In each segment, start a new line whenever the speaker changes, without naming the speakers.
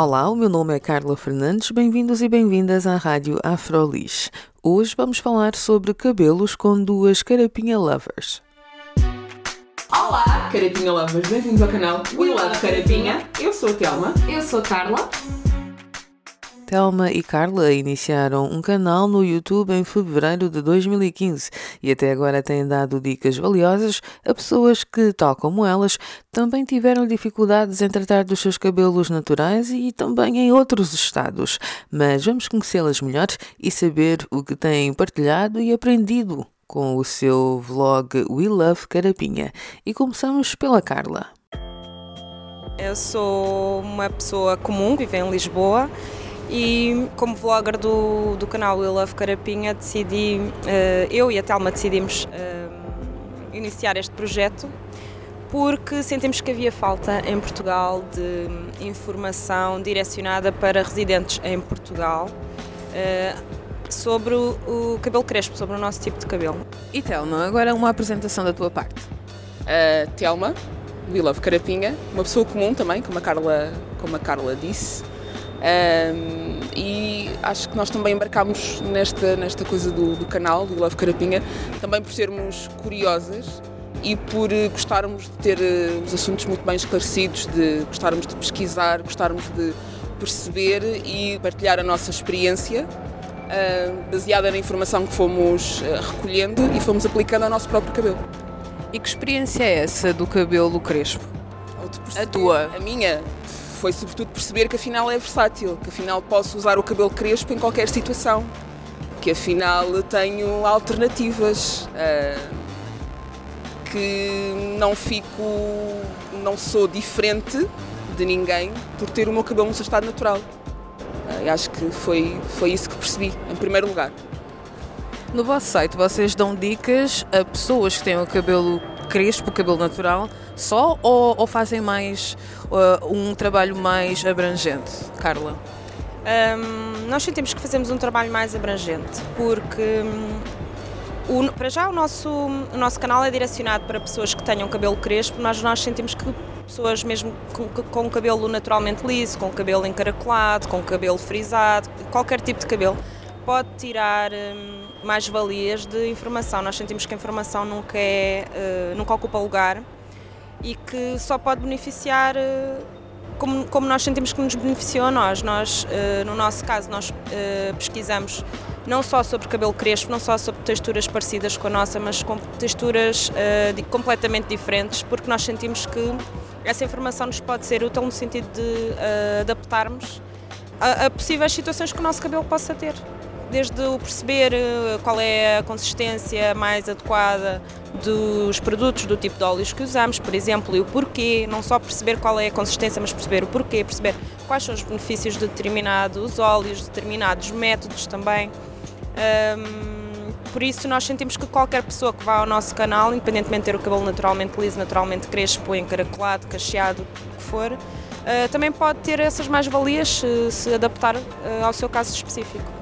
Olá, o meu nome é Carla Fernandes, bem-vindos e bem-vindas à Rádio Afrolis. Hoje vamos falar sobre cabelos com duas carapinha lovers.
Olá, Carapinha Lovers, bem-vindos ao canal We Love Carapinha. Eu sou a Telma.
Eu sou a Carla.
Thelma e Carla iniciaram um canal no YouTube em fevereiro de 2015 e até agora têm dado dicas valiosas a pessoas que, tal como elas, também tiveram dificuldades em tratar dos seus cabelos naturais e também em outros estados. Mas vamos conhecê-las melhor e saber o que têm partilhado e aprendido com o seu vlog We Love Carapinha. E começamos pela Carla.
Eu sou uma pessoa comum, vivo em Lisboa e como vlogger do, do canal We Love Carapinha decidi, uh, eu e a Telma decidimos uh, iniciar este projeto porque sentimos que havia falta em Portugal de informação direcionada para residentes em Portugal uh, sobre o, o, cabelo crespo, sobre o nosso tipo de cabelo.
E Telma, agora uma apresentação da tua parte.
Uh, Telma, We Love Carapinha, uma pessoa comum também, como a Carla, como a Carla disse. Um, e acho que nós também embarcámos nesta, nesta coisa do, do canal, do Love Carapinha, também por sermos curiosas e por gostarmos de ter uh, os assuntos muito bem esclarecidos, de gostarmos de pesquisar, gostarmos de perceber e partilhar a nossa experiência uh, baseada na informação que fomos uh, recolhendo e fomos aplicando ao nosso próprio cabelo.
E que experiência é essa do cabelo crespo?
A tua? A minha? Foi sobretudo perceber que afinal é versátil, que afinal posso usar o cabelo crespo em qualquer situação, que afinal tenho alternativas, uh, que não fico, não sou diferente de ninguém por ter o meu cabelo no seu estado natural. Uh, acho que foi, foi isso que percebi, em primeiro lugar.
No vosso site vocês dão dicas a pessoas que têm o cabelo crespo, cabelo natural, só ou, ou fazem mais uh, um trabalho mais abrangente, Carla?
Um, nós sentimos que fazemos um trabalho mais abrangente porque um, o, para já o nosso, o nosso canal é direcionado para pessoas que tenham cabelo crespo, nós, nós sentimos que pessoas mesmo com, com cabelo naturalmente liso, com cabelo encaracolado, com cabelo frisado, qualquer tipo de cabelo, pode tirar um, mais valias de informação. Nós sentimos que a informação nunca, é, uh, nunca ocupa lugar e que só pode beneficiar uh, como, como, nós sentimos que nos beneficiou a nós. Nós, uh, no nosso caso, nós pesquisamos não só sobre cabelo crespo, não só sobre texturas parecidas com a nossa, mas com texturas completamente diferentes, porque nós sentimos que essa informação nos pode ser útil no sentido de adaptarmos a, a possíveis situações que o nosso cabelo possa ter desde o perceber eh, qual é a consistência mais adequada dos produtos, do tipo de óleos que usamos, por exemplo, e o porquê, não só perceber qual é a consistência, mas perceber o porquê, perceber quais são os benefícios de determinados óleos, determinados métodos também. Um, por isso nós sentimos que qualquer pessoa que vá ao nosso canal, independentemente de ter o cabelo naturalmente liso, naturalmente crespo, encaracolado, cacheado, o que for, uh, também pode ter essas mais-valias se, se adaptar uh, ao seu caso específico.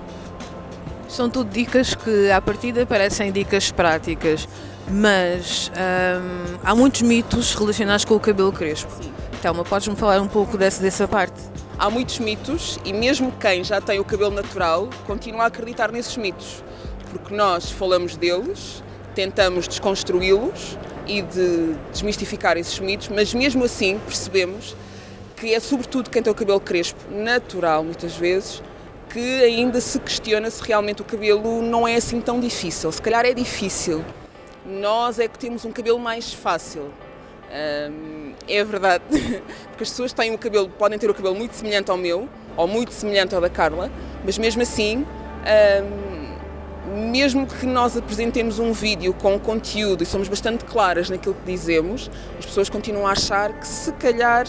São tudo dicas que, à partida, parecem dicas práticas, mas hum, há muitos mitos relacionados com o cabelo crespo. Sim. Telma, podes-me falar um pouco dessa, dessa parte?
Há muitos mitos e mesmo quem já tem o cabelo natural continua a acreditar nesses mitos, porque nós falamos deles, tentamos desconstruí-los e de desmistificar esses mitos, mas mesmo assim percebemos que é sobretudo quem tem o cabelo crespo natural, muitas vezes, que ainda se questiona se realmente o cabelo não é assim tão difícil. Se calhar é difícil. Nós é que temos um cabelo mais fácil. É verdade, porque as pessoas têm o cabelo, podem ter o cabelo muito semelhante ao meu, ou muito semelhante ao da Carla, mas mesmo assim, mesmo que nós apresentemos um vídeo com conteúdo e somos bastante claras naquilo que dizemos, as pessoas continuam a achar que se calhar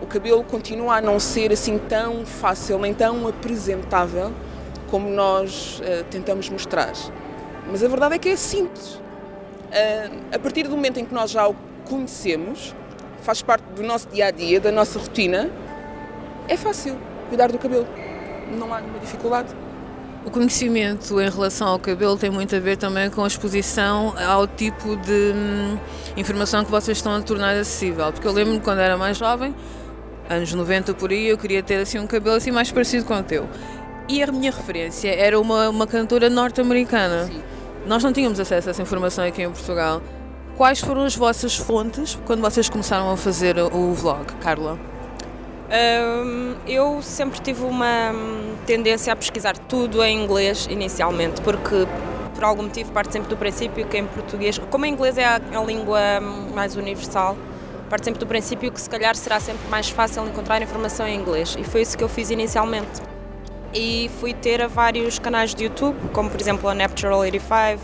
o cabelo continua a não ser assim tão fácil nem tão apresentável como nós uh, tentamos mostrar. Mas a verdade é que é simples. Uh, a partir do momento em que nós já o conhecemos, faz parte do nosso dia a dia, da nossa rotina, é fácil cuidar do cabelo. Não há nenhuma dificuldade.
O conhecimento em relação ao cabelo tem muito a ver também com a exposição ao tipo de hum, informação que vocês estão a tornar acessível. Porque eu lembro-me quando era mais jovem, anos 90 por aí, eu queria ter assim um cabelo assim mais parecido com o teu. E a minha referência era uma, uma cantora norte-americana. Nós não tínhamos acesso a essa informação aqui em Portugal. Quais foram as vossas fontes quando vocês começaram a fazer o vlog, Carla?
Eu sempre tive uma tendência a pesquisar tudo em inglês inicialmente, porque por algum motivo parte sempre do princípio que em português, como em inglês é a, a língua mais universal, parte sempre do princípio que se calhar será sempre mais fácil encontrar informação em inglês e foi isso que eu fiz inicialmente. E fui ter a vários canais de YouTube, como por exemplo a Natural 85,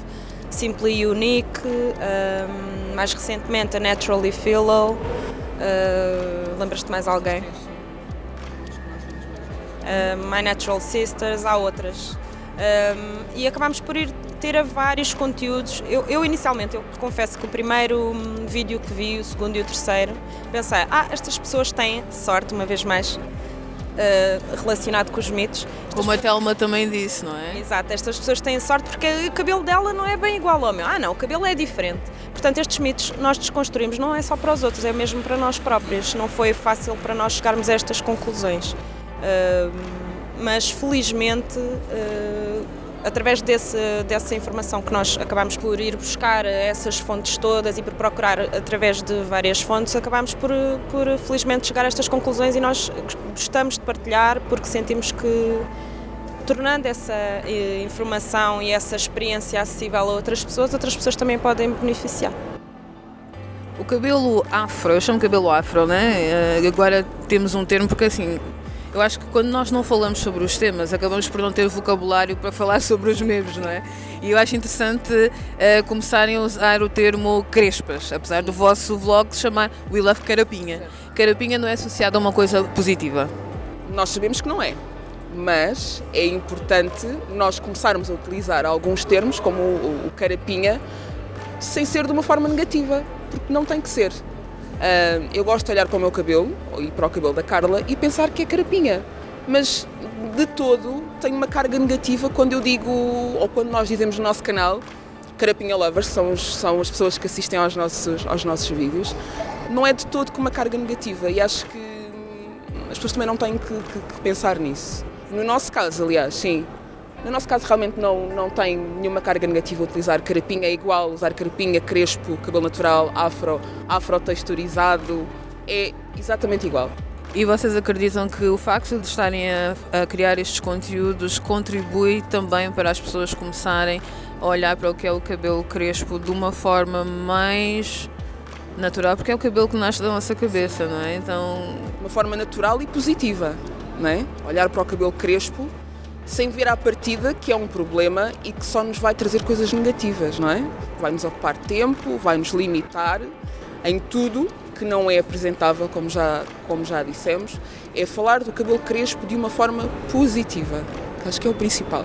Simply Unique, um, mais recentemente a Naturally Philo. Uh, Lembras-te mais alguém? Uh, My Natural Sisters, há outras. Um, e acabámos por ir ter a vários conteúdos. Eu, eu, inicialmente, eu confesso que o primeiro hum, vídeo que vi, o segundo e o terceiro, pensei, ah, estas pessoas têm sorte, uma vez mais, uh, relacionado com os mitos.
Como a Telma também disse, não é?
Exato, estas pessoas têm sorte porque o cabelo dela não é bem igual ao meu. Ah, não, o cabelo é diferente. Portanto, estes mitos nós desconstruímos, não é só para os outros, é mesmo para nós próprios. Não foi fácil para nós chegarmos a estas conclusões. Mas felizmente uh, através desse, dessa informação que nós acabamos por ir buscar essas fontes todas e por procurar através de várias fontes, acabamos por, por felizmente chegar a estas conclusões e nós gostamos de partilhar porque sentimos que tornando essa eh, informação e essa experiência acessível a outras pessoas, outras pessoas também podem beneficiar.
O cabelo afro, eu chamo cabelo afro, né? Eh, agora temos um termo porque assim, eu acho que quando nós não falamos sobre os temas, acabamos por não ter vocabulário para falar sobre os mesmos, não é? E eu acho interessante uh, começarem a usar o termo crespas, apesar do vosso vlog se chamar We Love Carapinha. Carapinha não é associado a uma coisa positiva.
Nós sabemos que não é, mas é importante nós começarmos a utilizar alguns termos, como o, o carapinha, sem ser de uma forma negativa, porque não tem que ser. Uh, eu gosto de olhar para o meu cabelo e para o cabelo da Carla e pensar que é carapinha. Mas de todo tenho uma carga negativa quando eu digo, ou quando nós dizemos no nosso canal, Carapinha Lovers, são, os, são as pessoas que assistem aos nossos, aos nossos vídeos, não é de todo com uma carga negativa e acho que as pessoas também não têm que, que, que pensar nisso. No nosso caso, aliás, sim, no nosso caso, realmente não, não tem nenhuma carga negativa utilizar carapinha, é igual usar carapinha, crespo, cabelo natural, afro, afro-texturizado, é exatamente igual.
E vocês acreditam que o facto de estarem a, a, criar estes conteúdos contribui também para as pessoas começarem a olhar para o que é o cabelo crespo de uma forma mais natural, porque é o cabelo que nasce da nossa cabeça, não é? Então.
Uma forma natural e positiva, não é? Olhar para o cabelo crespo sem ver à partida que é um problema e que só nos vai trazer coisas negativas, não é? Vai nos ocupar tempo, vai nos limitar em tudo que não é apresentável, como já, como já dissemos, é falar do cabelo crespo de uma forma positiva, que acho que é o principal.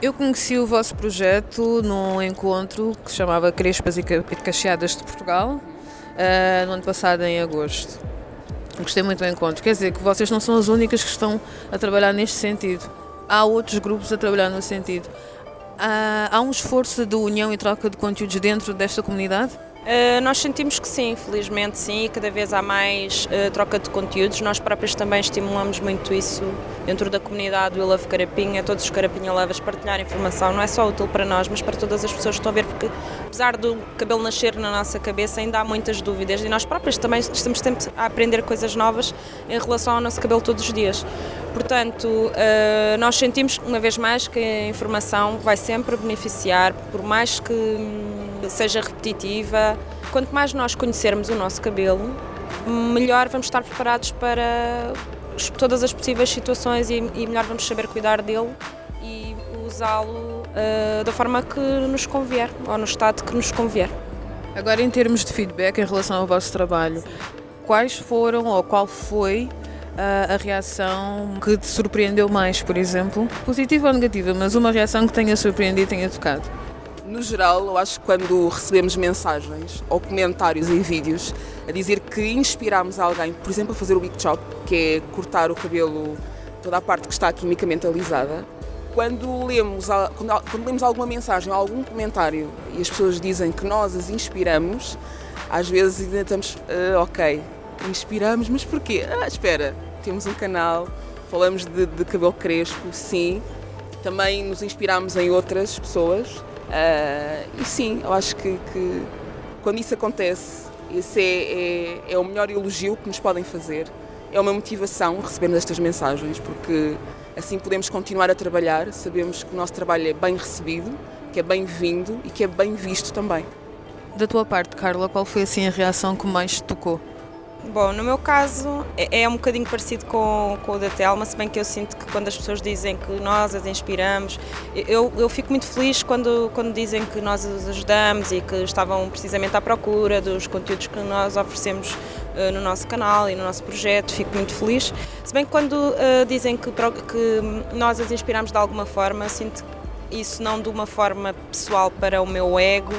Eu conheci o vosso projeto num encontro que se chamava Crespas e Cacheadas de Portugal, uh, no ano passado, em agosto. Gostei muito do encontro. Quer dizer que vocês não são as únicas que estão a trabalhar neste sentido. Há outros grupos a trabalhar no sentido. Há, há um esforço de união e troca de conteúdos dentro desta comunidade?
Uh, nós sentimos que sim, felizmente sim, cada vez há mais uh, troca de conteúdos. Nós próprios também estimulamos muito isso dentro da comunidade do Love Carapinha, todos os Carapinha Levas partilhar informação. Não é só útil para nós, mas para todas as pessoas que estão a ver, porque apesar do cabelo nascer na nossa cabeça, ainda há muitas dúvidas e nós próprios também estamos sempre a aprender coisas novas em relação ao nosso cabelo todos os dias. Portanto, uh, nós sentimos, uma vez mais, que a informação vai sempre beneficiar, por mais que hum, seja repetitiva. Quanto mais nós conhecermos o nosso cabelo, melhor vamos estar preparados para todas as possíveis situações e, melhor vamos saber cuidar dele e usá-lo uh, da forma que nos convier, ou no estado que nos convier.
Agora, em termos de feedback em relação ao vosso trabalho, quais foram ou qual foi a, a reação que te surpreendeu mais, por exemplo? Positiva ou negativa, mas uma reação que tenha surpreendido e tenha tocado.
No geral, eu acho que quando recebemos mensagens ou comentários em vídeos a dizer que inspirámos alguém, por exemplo, a fazer o wig chop, que é cortar o cabelo, toda a parte que está quimicamente alisada, quando lemos, quando, quando lemos alguma mensagem ou algum comentário e as pessoas dizem que nós as inspiramos, às vezes ainda estamos, uh, ok, inspiramos, mas porquê? Ah, espera, temos um canal, falamos de, de cabelo crespo, sim, também nos inspiramos em outras pessoas uh, e sim, eu acho que, que quando isso acontece, esse é, é, é o melhor elogio que nos podem fazer, é uma motivação recebermos estas mensagens, porque assim podemos continuar a trabalhar, sabemos que o nosso trabalho é bem recebido, que é bem-vindo e que é bem visto também.
Da tua parte, Carla, qual foi assim a reação que mais te tocou?
Bom, no meu caso é, é um bocadinho parecido com, com o da Telma, se bem que eu sinto que quando as pessoas dizem que nós as inspiramos, eu, eu fico muito feliz quando, quando dizem que nós as ajudamos e que estavam precisamente à procura dos conteúdos que nós oferecemos uh, no nosso canal e no nosso projeto, fico muito feliz. Se bem que quando uh, dizem que, que nós as inspiramos de alguma forma, sinto isso não de uma forma pessoal para o meu ego,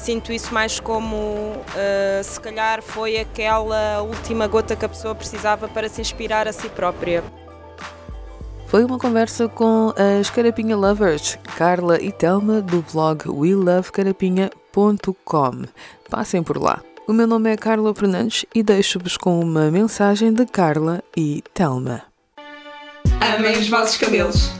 sinto isso mais como uh, se calhar foi aquela última gota que a pessoa precisava para se inspirar a si própria.
Foi uma conversa com as Carapinha Lovers, Carla e Telma, do blog welovecarapinha.com. Passem por lá. O meu nome é Carla Fernandes e deixo-vos com uma mensagem de Carla e Telma.
Amem os vossos cabelos.